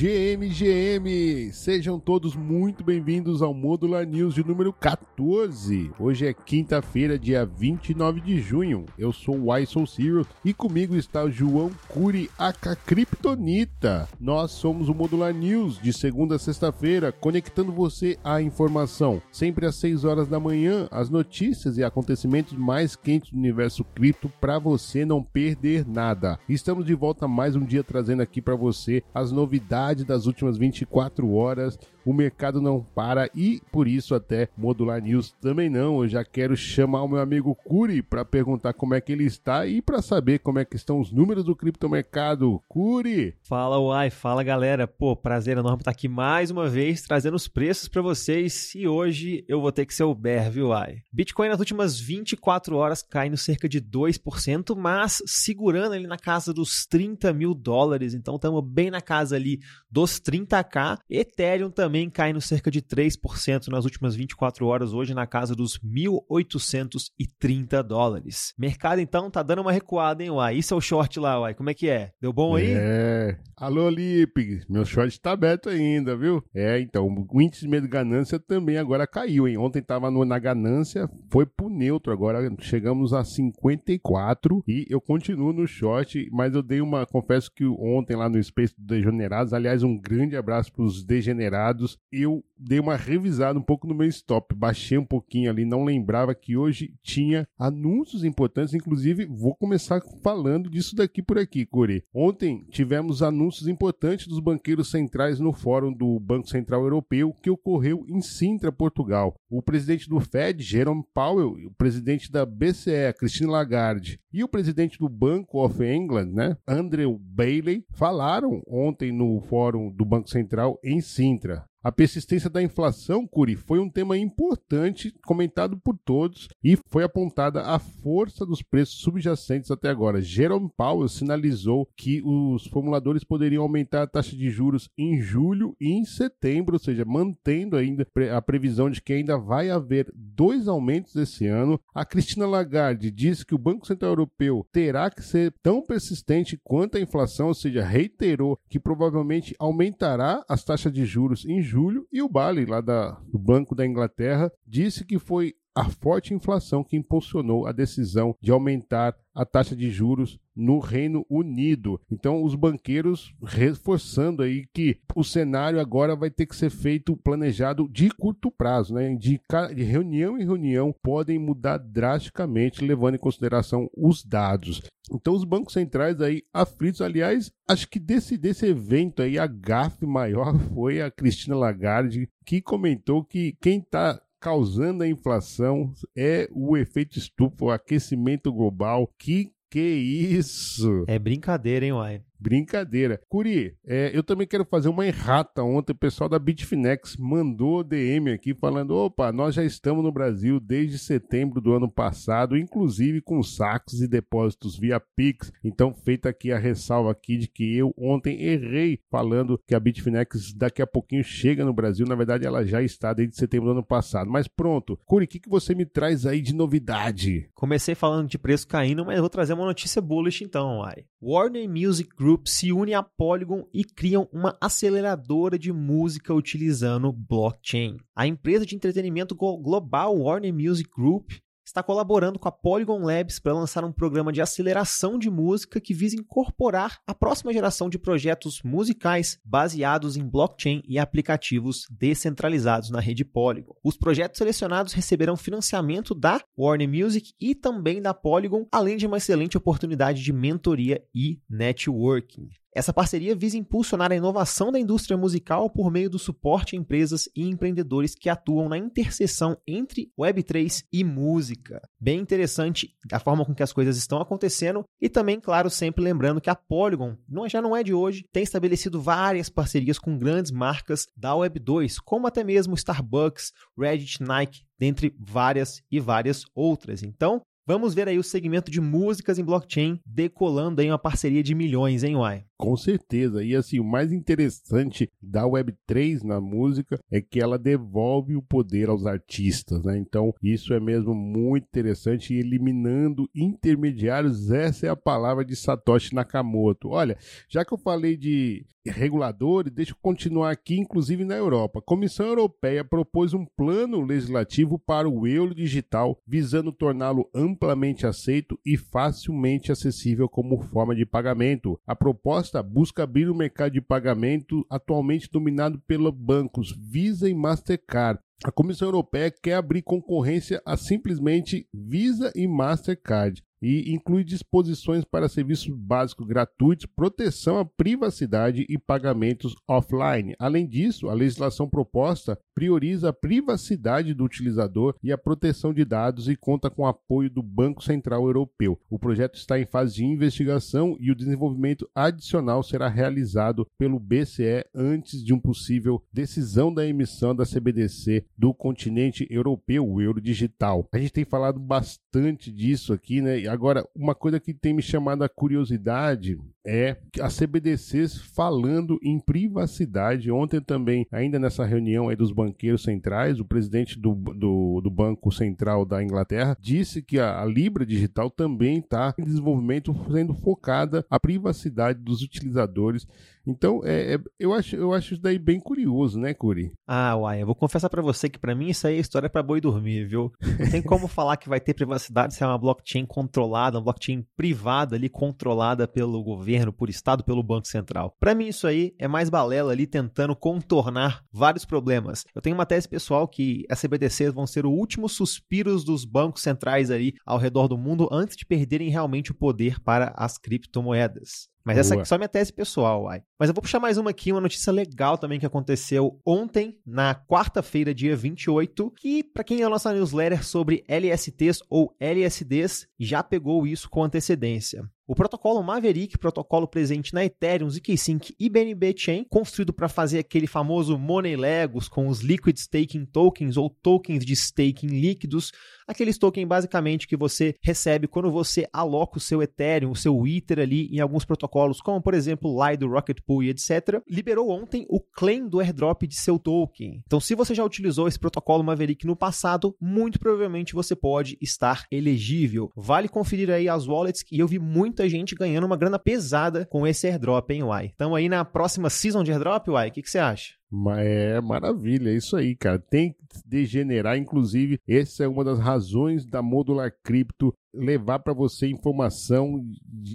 GM, GM! Sejam todos muito bem-vindos ao Modular News de número 14. Hoje é quinta-feira, dia 29 de junho. Eu sou o Ison Zero e comigo está o João Curi, aka Kryptonita. Nós somos o Modular News de segunda a sexta-feira, conectando você à informação. Sempre às 6 horas da manhã, as notícias e acontecimentos mais quentes do universo cripto para você não perder nada. Estamos de volta mais um dia trazendo aqui para você as novidades das últimas 24 horas. O mercado não para e por isso até Modular News também não. Eu já quero chamar o meu amigo Curi para perguntar como é que ele está e para saber como é que estão os números do criptomercado. Curi! Fala Uai, fala galera. Pô, prazer enorme estar aqui mais uma vez trazendo os preços para vocês e hoje eu vou ter que ser o Bear, viu Uai? Bitcoin nas últimas 24 horas caindo cerca de 2%, mas segurando ali na casa dos 30 mil dólares, então estamos bem na casa ali dos 30k. Ethereum também caindo cerca de 3% nas últimas 24 horas, hoje na casa dos 1.830 dólares. Mercado então tá dando uma recuada, hein, Uai? Isso é o short lá, Uai. Como é que é? Deu bom aí? É. Alô, Lipe. Meu short tá aberto ainda, viu? É, então, o índice de medo de ganância também agora caiu, hein? Ontem tava no, na ganância, foi pro neutro, agora chegamos a 54 e eu continuo no short, mas eu dei uma, confesso que ontem lá no Space do Degenerados, aliás, um grande abraço pros degenerados, eu dei uma revisada um pouco no meu stop, baixei um pouquinho ali, não lembrava que hoje tinha anúncios importantes, inclusive vou começar falando disso daqui por aqui, Core. Ontem tivemos anúncios importantes dos banqueiros centrais no fórum do Banco Central Europeu que ocorreu em Sintra, Portugal. O presidente do Fed, Jerome Powell, o presidente da BCE, Christine Lagarde, e o presidente do Banco of England, né, Andrew Bailey, falaram ontem no fórum do Banco Central em Sintra. A persistência da inflação, Curi, foi um tema importante comentado por todos e foi apontada a força dos preços subjacentes até agora. Jerome Powell sinalizou que os formuladores poderiam aumentar a taxa de juros em julho e em setembro, ou seja, mantendo ainda a previsão de que ainda vai haver dois aumentos esse ano. A Cristina Lagarde disse que o Banco Central Europeu terá que ser tão persistente quanto a inflação, ou seja, reiterou que provavelmente aumentará as taxas de juros em julho, e o Bali, lá da, do Banco da Inglaterra, disse que foi a forte inflação que impulsionou a decisão de aumentar a taxa de juros no Reino Unido. Então, os banqueiros reforçando aí que o cenário agora vai ter que ser feito planejado de curto prazo, né? De, de reunião em reunião podem mudar drasticamente, levando em consideração os dados. Então, os bancos centrais aí aflitos, aliás, acho que desse, desse evento aí, a gafe maior foi a Cristina Lagarde, que comentou que quem está causando a inflação é o efeito estufa, o aquecimento global. Que que isso? É brincadeira, hein, Uai? Brincadeira. Curi, é, eu também quero fazer uma errata. Ontem o pessoal da Bitfinex mandou DM aqui falando: opa, nós já estamos no Brasil desde setembro do ano passado, inclusive com saques e depósitos via Pix. Então, feita aqui a ressalva aqui de que eu ontem errei falando que a Bitfinex daqui a pouquinho chega no Brasil. Na verdade, ela já está desde setembro do ano passado. Mas pronto. Curi, o que, que você me traz aí de novidade? Comecei falando de preço caindo, mas vou trazer uma notícia bullish então, Uai. Warner Music Group Group se une à Polygon e criam uma aceleradora de música utilizando blockchain. A empresa de entretenimento global Warner Music Group está colaborando com a Polygon Labs para lançar um programa de aceleração de música que visa incorporar a próxima geração de projetos musicais baseados em blockchain e aplicativos descentralizados na rede Polygon. Os projetos selecionados receberão financiamento da Warner Music e também da Polygon, além de uma excelente oportunidade de mentoria e networking. Essa parceria visa impulsionar a inovação da indústria musical por meio do suporte a empresas e empreendedores que atuam na interseção entre Web3 e música. Bem interessante a forma com que as coisas estão acontecendo e também, claro, sempre lembrando que a Polygon não, já não é de hoje, tem estabelecido várias parcerias com grandes marcas da Web2, como até mesmo Starbucks, Reddit, Nike, dentre várias e várias outras. Então, Vamos ver aí o segmento de músicas em blockchain decolando aí uma parceria de milhões, hein, Uai? Com certeza. E assim, o mais interessante da Web3 na música é que ela devolve o poder aos artistas, né? Então, isso é mesmo muito interessante e eliminando intermediários, essa é a palavra de Satoshi Nakamoto. Olha, já que eu falei de reguladores, deixa eu continuar aqui, inclusive na Europa. A Comissão Europeia propôs um plano legislativo para o euro digital, visando torná-lo amplamente aceito e facilmente acessível como forma de pagamento. A proposta busca abrir o mercado de pagamento atualmente dominado pelos bancos Visa e Mastercard. A Comissão Europeia quer abrir concorrência a simplesmente Visa e Mastercard e inclui disposições para serviços básicos gratuitos, proteção à privacidade e pagamentos offline. Além disso, a legislação proposta prioriza a privacidade do utilizador e a proteção de dados e conta com o apoio do Banco Central Europeu. O projeto está em fase de investigação e o desenvolvimento adicional será realizado pelo BCE antes de uma possível decisão da emissão da CBDC do continente europeu, o euro digital. A gente tem falado bastante disso aqui, né? Agora, uma coisa que tem me chamado a curiosidade é as CBDCs falando em privacidade. Ontem também, ainda nessa reunião aí dos banqueiros centrais, o presidente do, do, do Banco Central da Inglaterra disse que a, a Libra Digital também está em desenvolvimento sendo focada a privacidade dos utilizadores. Então, é, é, eu, acho, eu acho isso daí bem curioso, né, Curi? Ah, uai, eu vou confessar para você que para mim isso aí é história para boi dormir, viu? Não tem como falar que vai ter privacidade se é uma blockchain controlada, uma blockchain privada ali, controlada pelo governo, por Estado, pelo Banco Central. Para mim isso aí é mais balela ali tentando contornar vários problemas. Eu tenho uma tese pessoal que as CBDCs vão ser o último suspiros dos bancos centrais aí ao redor do mundo antes de perderem realmente o poder para as criptomoedas. Mas Boa. essa aqui é só minha tese pessoal, uai. Mas eu vou puxar mais uma aqui, uma notícia legal também que aconteceu ontem, na quarta-feira, dia 28, que para quem é a nossa newsletter sobre LSTs ou LSDs, já pegou isso com antecedência. O protocolo Maverick, protocolo presente na Ethereum, ZK-Sync e BNB Chain, construído para fazer aquele famoso Money Legos com os Liquid Staking Tokens ou tokens de staking líquidos, aqueles tokens basicamente que você recebe quando você aloca o seu Ethereum, o seu Ether ali em alguns protocolos, como por exemplo Lido, Rocket Pool e etc. Liberou ontem o claim do airdrop de seu token. Então, se você já utilizou esse protocolo Maverick no passado, muito provavelmente você pode estar elegível. Vale conferir aí as wallets e eu vi muita gente ganhando uma grana pesada com esse airdrop, hein, Uai? Estamos aí na próxima season de airdrop, Uai? O que você acha? É maravilha, é isso aí, cara. Tem que degenerar, inclusive, essa é uma das razões da Modular Crypto levar para você informação,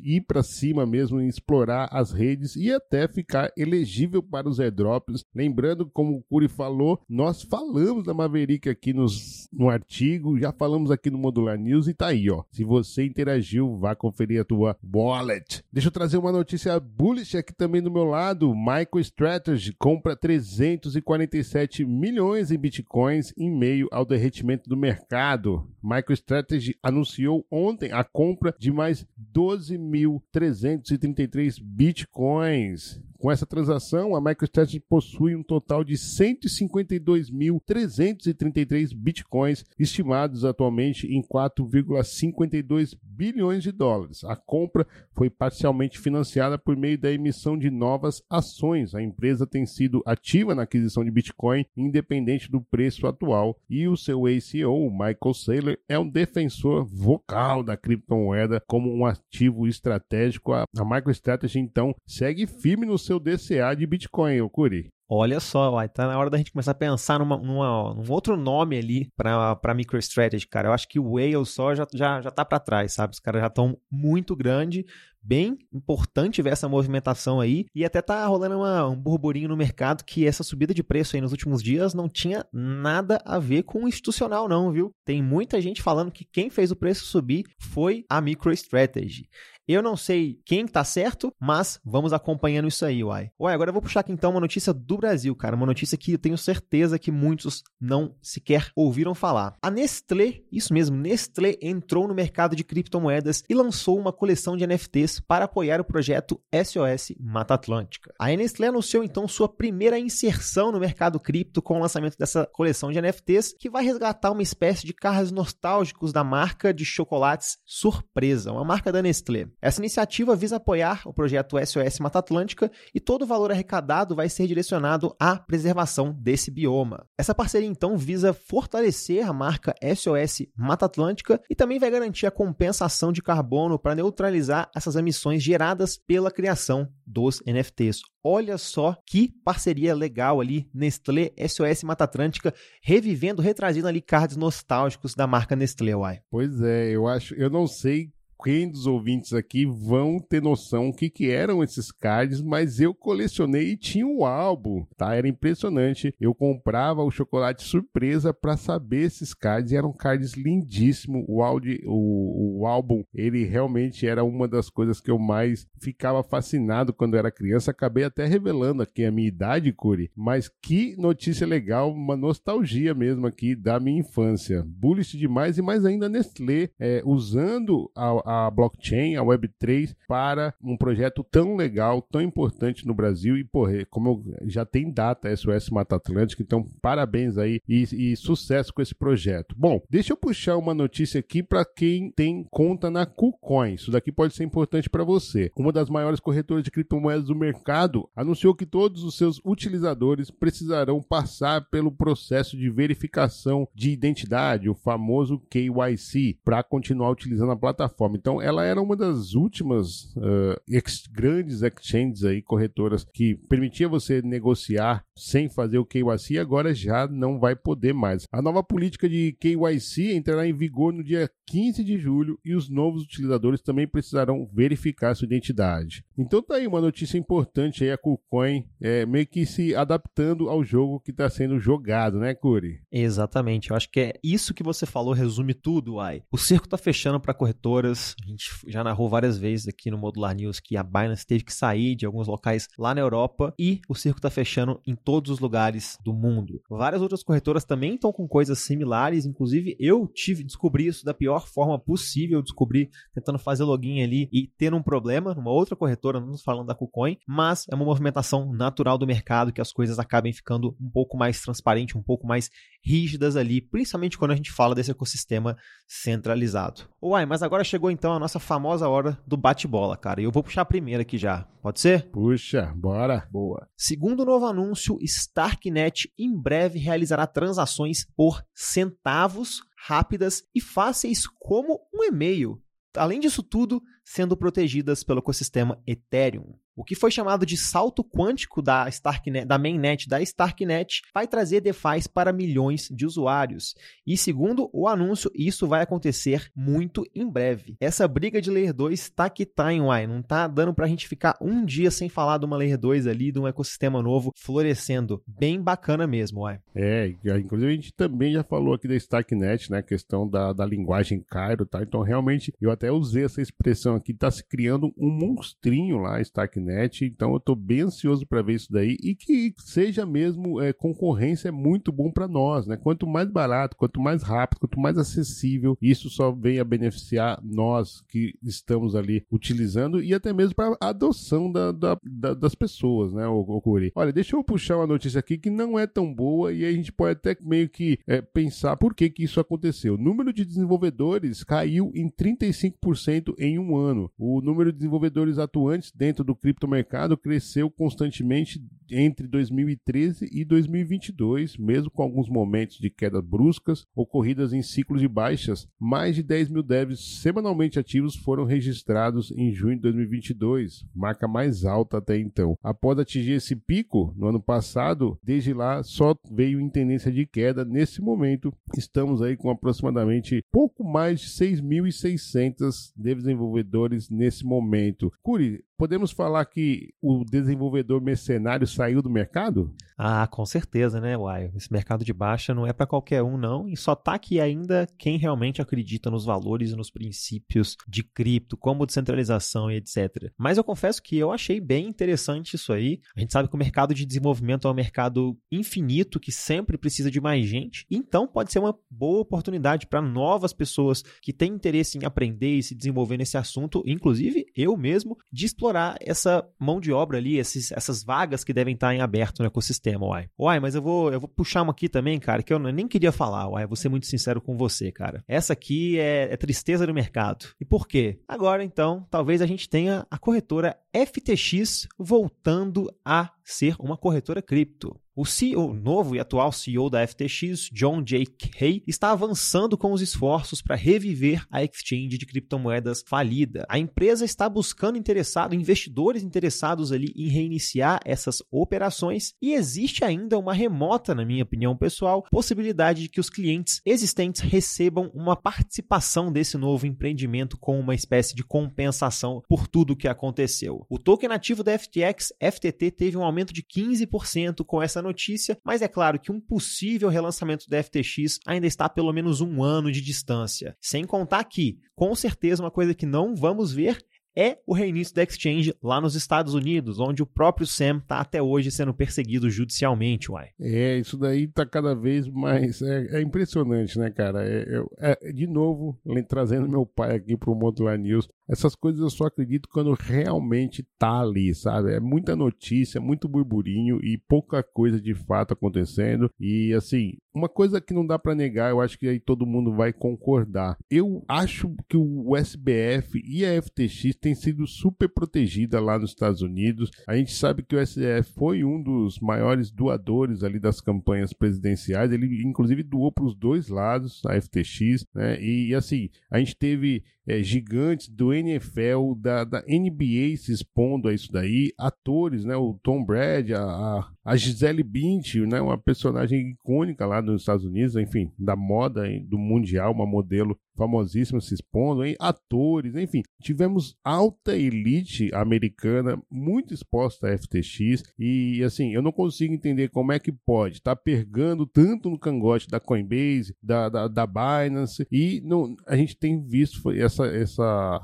ir para cima mesmo, explorar as redes e até ficar elegível para os airdrops. Lembrando, como o Curi falou, nós falamos da Maverick aqui nos, no artigo, já falamos aqui no Modular News e tá aí, ó. Se você interagiu, vá conferir a tua wallet. Deixa eu trazer uma notícia bullish aqui também do meu lado. MicroStrategy compra 347 milhões em bitcoins em meio ao derretimento do mercado. MicroStrategy anunciou ontem a compra de mais 12.333 bitcoins. Com essa transação, a MicroStrategy possui um total de 152.333 bitcoins, estimados atualmente em 4,52 bilhões de dólares. A compra foi parcialmente financiada por meio da emissão de novas ações. A empresa tem sido ativa na aquisição de Bitcoin, independente do preço atual, e o seu ACO, Michael Saylor, é um defensor vocal da criptomoeda como um ativo estratégico. A MicroStrategy, então, segue firme no seu DCA de Bitcoin, Okuri. Olha só, uai, tá na hora da gente começar a pensar numa, numa, num outro nome ali para MicroStrategy, cara. Eu acho que o Whale só já, já, já tá para trás, sabe? Os caras já estão muito grande, bem importante ver essa movimentação aí. E até tá rolando uma, um burburinho no mercado que essa subida de preço aí nos últimos dias não tinha nada a ver com o institucional, não, viu? Tem muita gente falando que quem fez o preço subir foi a MicroStrategy. Eu não sei quem tá certo, mas vamos acompanhando isso aí, uai. Uai, agora eu vou puxar aqui então uma notícia do Brasil, cara. Uma notícia que eu tenho certeza que muitos não sequer ouviram falar. A Nestlé, isso mesmo, Nestlé entrou no mercado de criptomoedas e lançou uma coleção de NFTs Para apoiar o projeto SOS Mata Atlântica. A Nestlé anunciou então sua primeira inserção no mercado cripto com o lançamento dessa coleção de NFTs, que vai resgatar uma espécie de carros nostálgicos da marca de chocolates Surpresa, uma marca da Nestlé. Essa iniciativa visa apoiar o projeto SOS Mata Atlântica e todo o valor arrecadado vai ser direcionado à preservação desse bioma. Essa parceria então visa fortalecer a marca SOS Mata Atlântica e também vai garantir a compensação de carbono para neutralizar essas emissões geradas pela criação dos NFTs. Olha só que parceria legal ali, Nestlé SOS Mata Atlântica, revivendo, retrazendo ali cards nostálgicos da marca Nestlé, uai. Pois é, eu acho, eu não sei quem dos ouvintes aqui vão ter noção o que, que eram esses cards, mas eu colecionei e tinha um álbum, tá? Era impressionante. Eu comprava o chocolate surpresa para saber esses cards e eram cards lindíssimos. O, o, o álbum, ele realmente era uma das coisas que eu mais ficava fascinado quando era criança. Acabei até revelando aqui a minha idade, Curi, mas que notícia legal, uma nostalgia mesmo aqui da minha infância. Bullish demais e mais ainda Nestlé é, usando a a blockchain, a Web3, para um projeto tão legal, tão importante no Brasil. E, porra, como eu, já tem data SOS Mata Atlântica, então parabéns aí e, e sucesso com esse projeto. Bom, deixa eu puxar uma notícia aqui para quem tem conta na KuCoin. Isso daqui pode ser importante para você. Uma das maiores corretoras de criptomoedas do mercado anunciou que todos os seus utilizadores precisarão passar pelo processo de verificação de identidade, o famoso KYC, para continuar utilizando a plataforma. Então, ela era uma das últimas uh, ex grandes exchanges aí, corretoras, que permitia você negociar sem fazer o KYC agora já não vai poder mais. A nova política de KYC entrará em vigor no dia 15 de julho e os novos utilizadores também precisarão verificar sua identidade. Então tá aí uma notícia importante aí, a KuCoin é, meio que se adaptando ao jogo que está sendo jogado, né, Curi? Exatamente, eu acho que é isso que você falou, resume tudo, Ai. O cerco está fechando para corretoras, a gente já narrou várias vezes aqui no Modular News que a Binance teve que sair de alguns locais lá na Europa e o circo está fechando em todos os lugares do mundo. Várias outras corretoras também estão com coisas similares, inclusive eu tive descobri isso da pior forma possível, descobri tentando fazer login ali e tendo um problema numa outra corretora, não falando da KuCoin, mas é uma movimentação natural do mercado que as coisas acabem ficando um pouco mais transparentes, um pouco mais rígidas ali, principalmente quando a gente fala desse ecossistema centralizado. Uai, mas agora chegou então a nossa famosa hora do bate-bola, cara. E eu vou puxar a primeira aqui já. Pode ser? Puxa, bora. Boa. Segundo o novo anúncio, Starknet em breve realizará transações por centavos rápidas e fáceis como um e-mail. Além disso tudo, sendo protegidas pelo ecossistema Ethereum. O que foi chamado de salto quântico da, Starknet, da mainnet da Starknet vai trazer DeFi para milhões de usuários. E segundo o anúncio, isso vai acontecer muito em breve. Essa briga de Layer 2 está que tá, hein, uai? Não tá dando para a gente ficar um dia sem falar de uma Layer 2 ali, de um ecossistema novo florescendo. Bem bacana mesmo, uai. É, inclusive a gente também já falou aqui da Starknet, né? Questão da, da linguagem Cairo, tá? Então realmente eu até usei essa expressão aqui, tá se criando um monstrinho lá, Starknet internet. Então eu estou bem ansioso para ver isso daí e que seja mesmo é, concorrência é muito bom para nós, né? Quanto mais barato, quanto mais rápido, quanto mais acessível, isso só vem a beneficiar nós que estamos ali utilizando e até mesmo para adoção da, da, da, das pessoas, né, o, o Curi? Olha, deixa eu puxar uma notícia aqui que não é tão boa e a gente pode até meio que é, pensar por que, que isso aconteceu. O número de desenvolvedores caiu em 35% em um ano. O número de desenvolvedores atuantes dentro do criptomercado cresceu constantemente entre 2013 e 2022, mesmo com alguns momentos de quedas bruscas ocorridas em ciclos de baixas. Mais de 10 mil devs semanalmente ativos foram registrados em junho de 2022, marca mais alta até então. Após atingir esse pico no ano passado, desde lá só veio em tendência de queda. Nesse momento, estamos aí com aproximadamente pouco mais de 6.600 desenvolvedores nesse momento. Curi, podemos falar que o desenvolvedor mercenário saiu do mercado? Ah, com certeza, né, Uai? Esse mercado de baixa não é para qualquer um, não. E só tá aqui ainda quem realmente acredita nos valores e nos princípios de cripto, como descentralização e etc. Mas eu confesso que eu achei bem interessante isso aí. A gente sabe que o mercado de desenvolvimento é um mercado infinito que sempre precisa de mais gente. Então pode ser uma boa oportunidade para novas pessoas que têm interesse em aprender e se desenvolver nesse assunto, inclusive eu mesmo, de explorar essa mão de obra ali, esses, essas vagas que devem estar em aberto no ecossistema, uai. Uai, mas eu vou, eu vou puxar uma aqui também, cara, que eu nem queria falar, uai, vou ser muito sincero com você, cara. Essa aqui é, é tristeza do mercado. E por quê? Agora, então, talvez a gente tenha a corretora FTX voltando a ser uma corretora cripto. O CEO, novo e atual CEO da FTX, John J. Kay, está avançando com os esforços para reviver a exchange de criptomoedas falida. A empresa está buscando interessado, investidores interessados ali em reiniciar essas operações e existe ainda uma remota, na minha opinião pessoal, possibilidade de que os clientes existentes recebam uma participação desse novo empreendimento com uma espécie de compensação por tudo que aconteceu. O token ativo da FTX, FTT, teve um aumento de 15% com essa notícia, mas é claro que um possível relançamento da FTX ainda está a pelo menos um ano de distância. Sem contar que, com certeza, uma coisa que não vamos ver é o reinício da exchange lá nos Estados Unidos, onde o próprio Sam está até hoje sendo perseguido judicialmente, uai. É, isso daí tá cada vez mais. É, é impressionante, né, cara? É, é, de novo, trazendo meu pai aqui pro Modular News, essas coisas eu só acredito quando realmente tá ali, sabe? É muita notícia, muito burburinho e pouca coisa de fato acontecendo. E assim, uma coisa que não dá para negar, eu acho que aí todo mundo vai concordar. Eu acho que o SBF e a FTX têm sido super protegida lá nos Estados Unidos. A gente sabe que o SBF foi um dos maiores doadores ali das campanhas presidenciais. Ele inclusive doou para os dois lados, a FTX, né? E assim, a gente teve é, gigantes do NFL, da, da, NBA se expondo a isso daí, atores, né, o Tom Brady, a, a, a Gisele Bündchen, né, uma personagem icônica lá nos Estados Unidos, enfim, da moda do mundial, uma modelo famosíssima se expondo, hein? atores, enfim, tivemos alta elite americana muito exposta à FTX e assim, eu não consigo entender como é que pode estar tá pegando tanto no cangote da Coinbase, da, da, da Binance e não, a gente tem visto essa, essa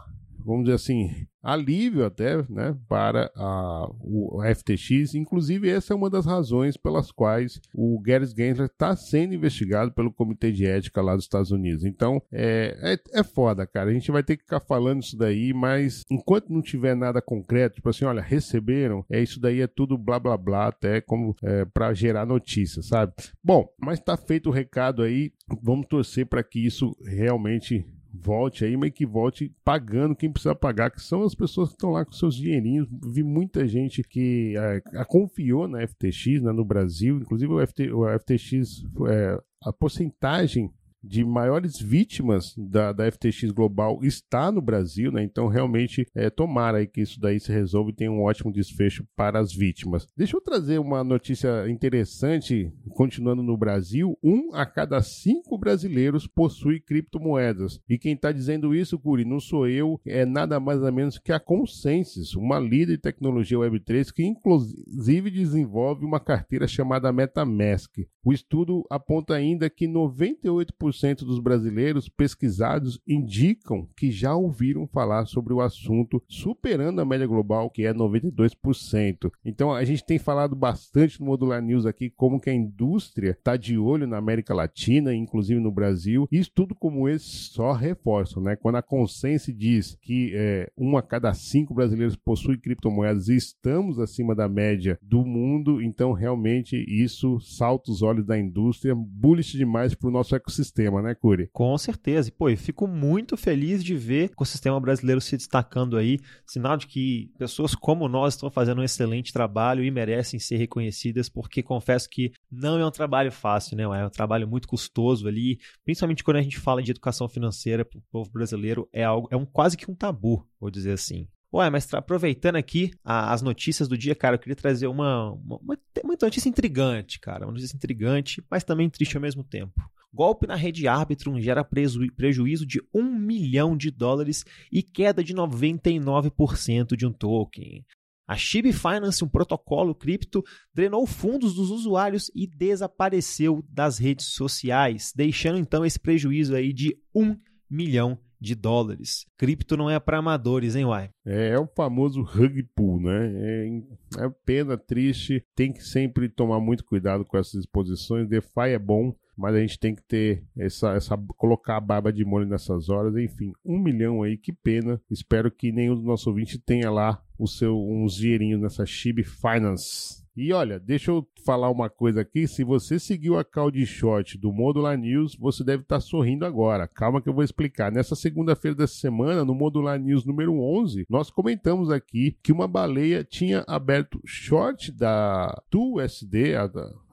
vamos dizer assim, alívio até né, para a, o FTX. Inclusive, essa é uma das razões pelas quais o Gary Gensler está sendo investigado pelo Comitê de Ética lá dos Estados Unidos. Então, é, é, é, foda, cara. A gente vai ter que ficar falando isso daí, mas enquanto não tiver nada concreto, tipo assim, olha, receberam, é isso daí é tudo blá blá blá, até como é, para gerar notícia, sabe? Bom, mas está feito o recado aí. Vamos torcer para que isso realmente volte aí, mas que volte pagando quem precisa pagar, que são as pessoas que estão lá com seus dinheirinhos. Vi muita gente que é, a confiou na FTX né, no Brasil, inclusive o, FT, o FTX, é, a porcentagem de maiores vítimas da, da FTX global está no Brasil, né? Então, realmente, é, tomara aí que isso daí se resolva e tenha um ótimo desfecho para as vítimas. Deixa eu trazer uma notícia interessante, continuando no Brasil. Um a cada cinco brasileiros possui criptomoedas. E quem está dizendo isso, Curi, não sou eu, é nada mais ou menos que a Consensus, uma líder de tecnologia Web3 que, inclusive, desenvolve uma carteira chamada MetaMask. O estudo aponta ainda que 98% 90% dos brasileiros pesquisados indicam que já ouviram falar sobre o assunto, superando a média global, que é 92%. Então a gente tem falado bastante no Modular News aqui como que a indústria está de olho na América Latina, inclusive no Brasil, e estudo como esse só reforçam, né? Quando a Consense diz que é, um a cada cinco brasileiros possui criptomoedas e estamos acima da média do mundo, então realmente isso salta os olhos da indústria, bullish demais para o nosso ecossistema ecossistema, né, Curi? Com certeza. E, pô, eu fico muito feliz de ver o ecossistema brasileiro se destacando aí. Sinal de que pessoas como nós estão fazendo um excelente trabalho e merecem ser reconhecidas, porque confesso que não é um trabalho fácil, né? É um trabalho muito custoso ali, principalmente quando a gente fala de educação financeira para o povo brasileiro, é algo, é um quase que um tabu, vou dizer assim. Ué, mas aproveitando aqui a, as notícias do dia, cara, eu queria trazer uma, uma, uma, notícia intrigante, cara. Uma notícia intrigante, mas também triste ao mesmo tempo. Golpe na rede Arbitrum gera prejuízo de 1 milhão de dólares e queda de 99% de um token. A SHIB Finance, um protocolo cripto, drenou fundos dos usuários e desapareceu das redes sociais, deixando então esse prejuízo aí de 1 milhão de dólares. Cripto não é para amadores, hein, Uai? É, é, o famoso rug pull, né? É, é pena, triste, tem que sempre tomar muito cuidado com essas exposições. DeFi é bom, mas a gente tem que ter essa, essa colocar a barba de molho nessas horas. Enfim, um milhão aí, que pena. Espero que nenhum dos nossos ouvintes tenha lá o seu uns dinheirinhos nessa Chib Finance. E olha, deixa eu falar uma coisa aqui. Se você seguiu a call de short do Modular News, você deve estar sorrindo agora. Calma que eu vou explicar. Nessa segunda-feira dessa semana, no Modular News número 11, nós comentamos aqui que uma baleia tinha aberto short da USD, a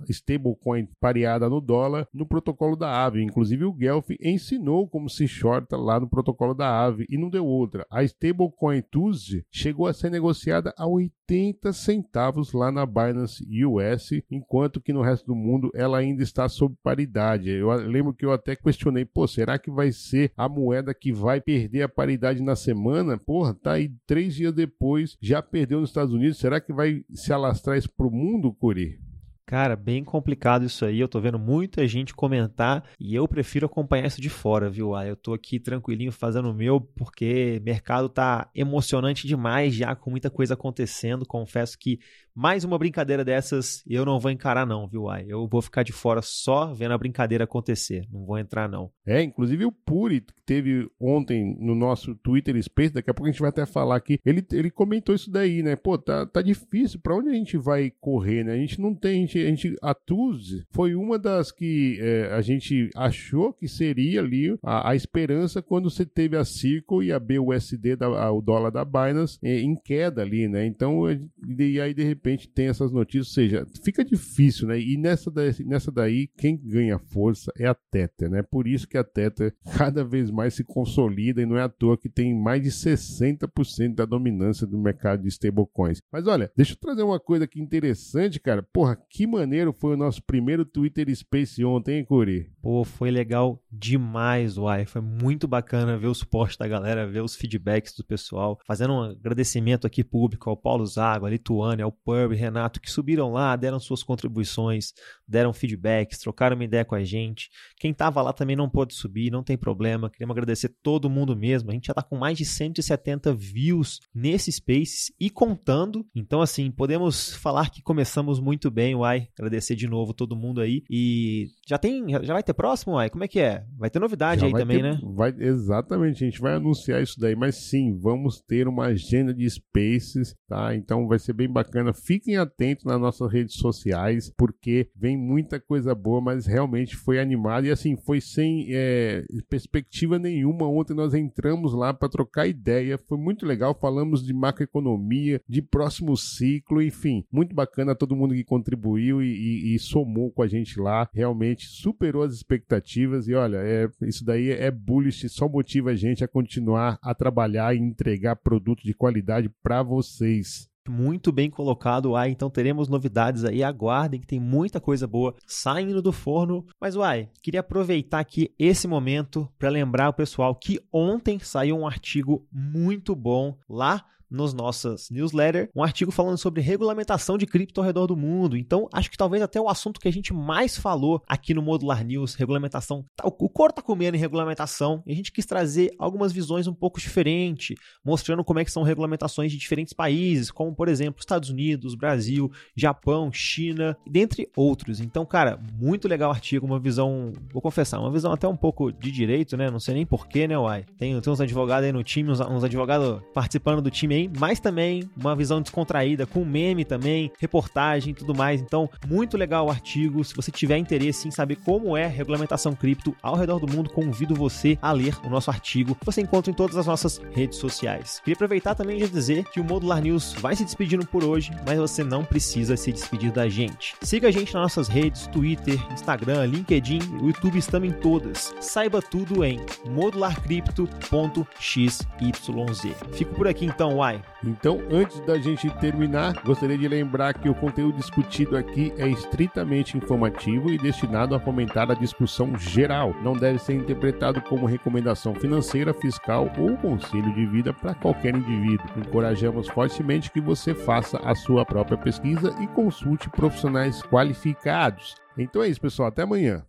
stablecoin pareada no dólar, no protocolo da AVE. Inclusive o Guelph ensinou como se shorta lá no protocolo da AVE e não deu outra. A stablecoin Tuesday chegou a ser negociada a 80 centavos lá na Binance US enquanto que no resto do mundo ela ainda está sob paridade. Eu lembro que eu até questionei, pô, será que vai ser a moeda que vai perder a paridade na semana? Porra, tá aí três dias depois, já perdeu nos Estados Unidos, será que vai se alastrar isso pro mundo, Curi? Cara, bem complicado isso aí. Eu tô vendo muita gente comentar e eu prefiro acompanhar isso de fora, viu? Ah, eu tô aqui tranquilinho fazendo o meu porque mercado tá emocionante demais já com muita coisa acontecendo. Confesso que mais uma brincadeira dessas eu não vou encarar não, viu? Ai? Eu vou ficar de fora só vendo a brincadeira acontecer. Não vou entrar não. É, inclusive o Puri que teve ontem no nosso Twitter Space, daqui a pouco a gente vai até falar aqui. Ele, ele comentou isso daí, né? Pô, tá, tá difícil. Para onde a gente vai correr, né? A gente não tem, a gente, a, gente, a Tuzi foi uma das que é, a gente achou que seria ali a, a, esperança quando você teve a Circle e a BUSD, da, a, o dólar da Binance, é, em queda ali, né? Então, e aí de repente tem essas notícias, ou seja, fica difícil, né? E nessa, daí, nessa daí, quem ganha força é a Tether, né? Por isso que a Tether cada vez mais se consolida e não é à toa que tem mais de 60% da dominância do mercado de stablecoins. Mas olha, deixa eu trazer uma coisa aqui interessante, cara. Porra, que maneiro foi o nosso primeiro Twitter Space ontem, hein, Curi? Pô, foi legal demais, uai. Foi muito bacana ver o suporte da galera, ver os feedbacks do pessoal. Fazendo um agradecimento aqui público ao Paulo Zago, a Lituânia, ao Pub, Renato, que subiram lá, deram suas contribuições, deram feedbacks, trocaram uma ideia com a gente. Quem tava lá também não pôde subir, não tem problema. Queremos agradecer todo mundo mesmo. A gente já tá com mais de 170 views nesse Spaces e contando. Então, assim, podemos falar que começamos muito bem, uai Agradecer de novo todo mundo aí. E já tem, já vai ter próximo, Uai? Como é que é? Vai ter novidade já aí também, ter, né? Vai, exatamente, a gente vai anunciar isso daí, mas sim, vamos ter uma agenda de spaces, tá? Então vai ser bem bacana. Fiquem atentos nas nossas redes sociais, porque vem muita coisa boa, mas realmente foi animado e assim, foi sem é, perspectiva nenhuma. Ontem nós entramos lá para trocar ideia, foi muito legal. Falamos de macroeconomia, de próximo ciclo, enfim, muito bacana todo mundo que contribuiu e, e, e, somou com a gente lá, realmente superou as expectativas e olha, é, isso daí é bullish, só motiva a gente a continuar a trabalhar e entregar produto de qualidade para vocês muito bem colocado, Uai. Então teremos novidades aí. Aguardem que tem muita coisa boa saindo do forno. Mas, Uai, queria aproveitar aqui esse momento para lembrar o pessoal que ontem saiu um artigo muito bom lá nos nossas newsletter um artigo falando sobre regulamentação de cripto ao redor do mundo. Então, acho que talvez até o assunto que a gente mais falou aqui no Modular News, regulamentação. Tá, o cor tá comendo em regulamentação e a gente quis trazer algumas visões um pouco diferentes, mostrando como é que são regulamentações de diferentes países, como por exemplo Estados Unidos, Brasil, Japão, China, dentre outros. Então, cara, muito legal o artigo, uma visão, vou confessar, uma visão até um pouco de direito, né? Não sei nem porquê, né, Uai? Tem, tem uns advogados aí no time, uns, uns advogados participando do time também, mas também uma visão descontraída, com meme também, reportagem e tudo mais. Então, muito legal o artigo. Se você tiver interesse em saber como é regulamentação cripto ao redor do mundo, convido você a ler o nosso artigo. Você encontra em todas as nossas redes sociais. Queria aproveitar também de dizer que o Modular News vai se despedindo por hoje, mas você não precisa se despedir da gente. Siga a gente nas nossas redes, Twitter, Instagram, LinkedIn, o YouTube estamos em todas. Saiba tudo em modularcrypto.xyz. Fico por aqui então, Então, antes da gente terminar, gostaria de lembrar que o conteúdo discutido aqui é estritamente informativo e destinado a fomentar a discussão geral. Não deve ser interpretado como recomendação financeira, fiscal ou conselho de vida para qualquer indivíduo. Encorajamos fortemente que você faça a sua própria pesquisa e consulte profissionais qualificados. Então é isso, pessoal. Até amanhã.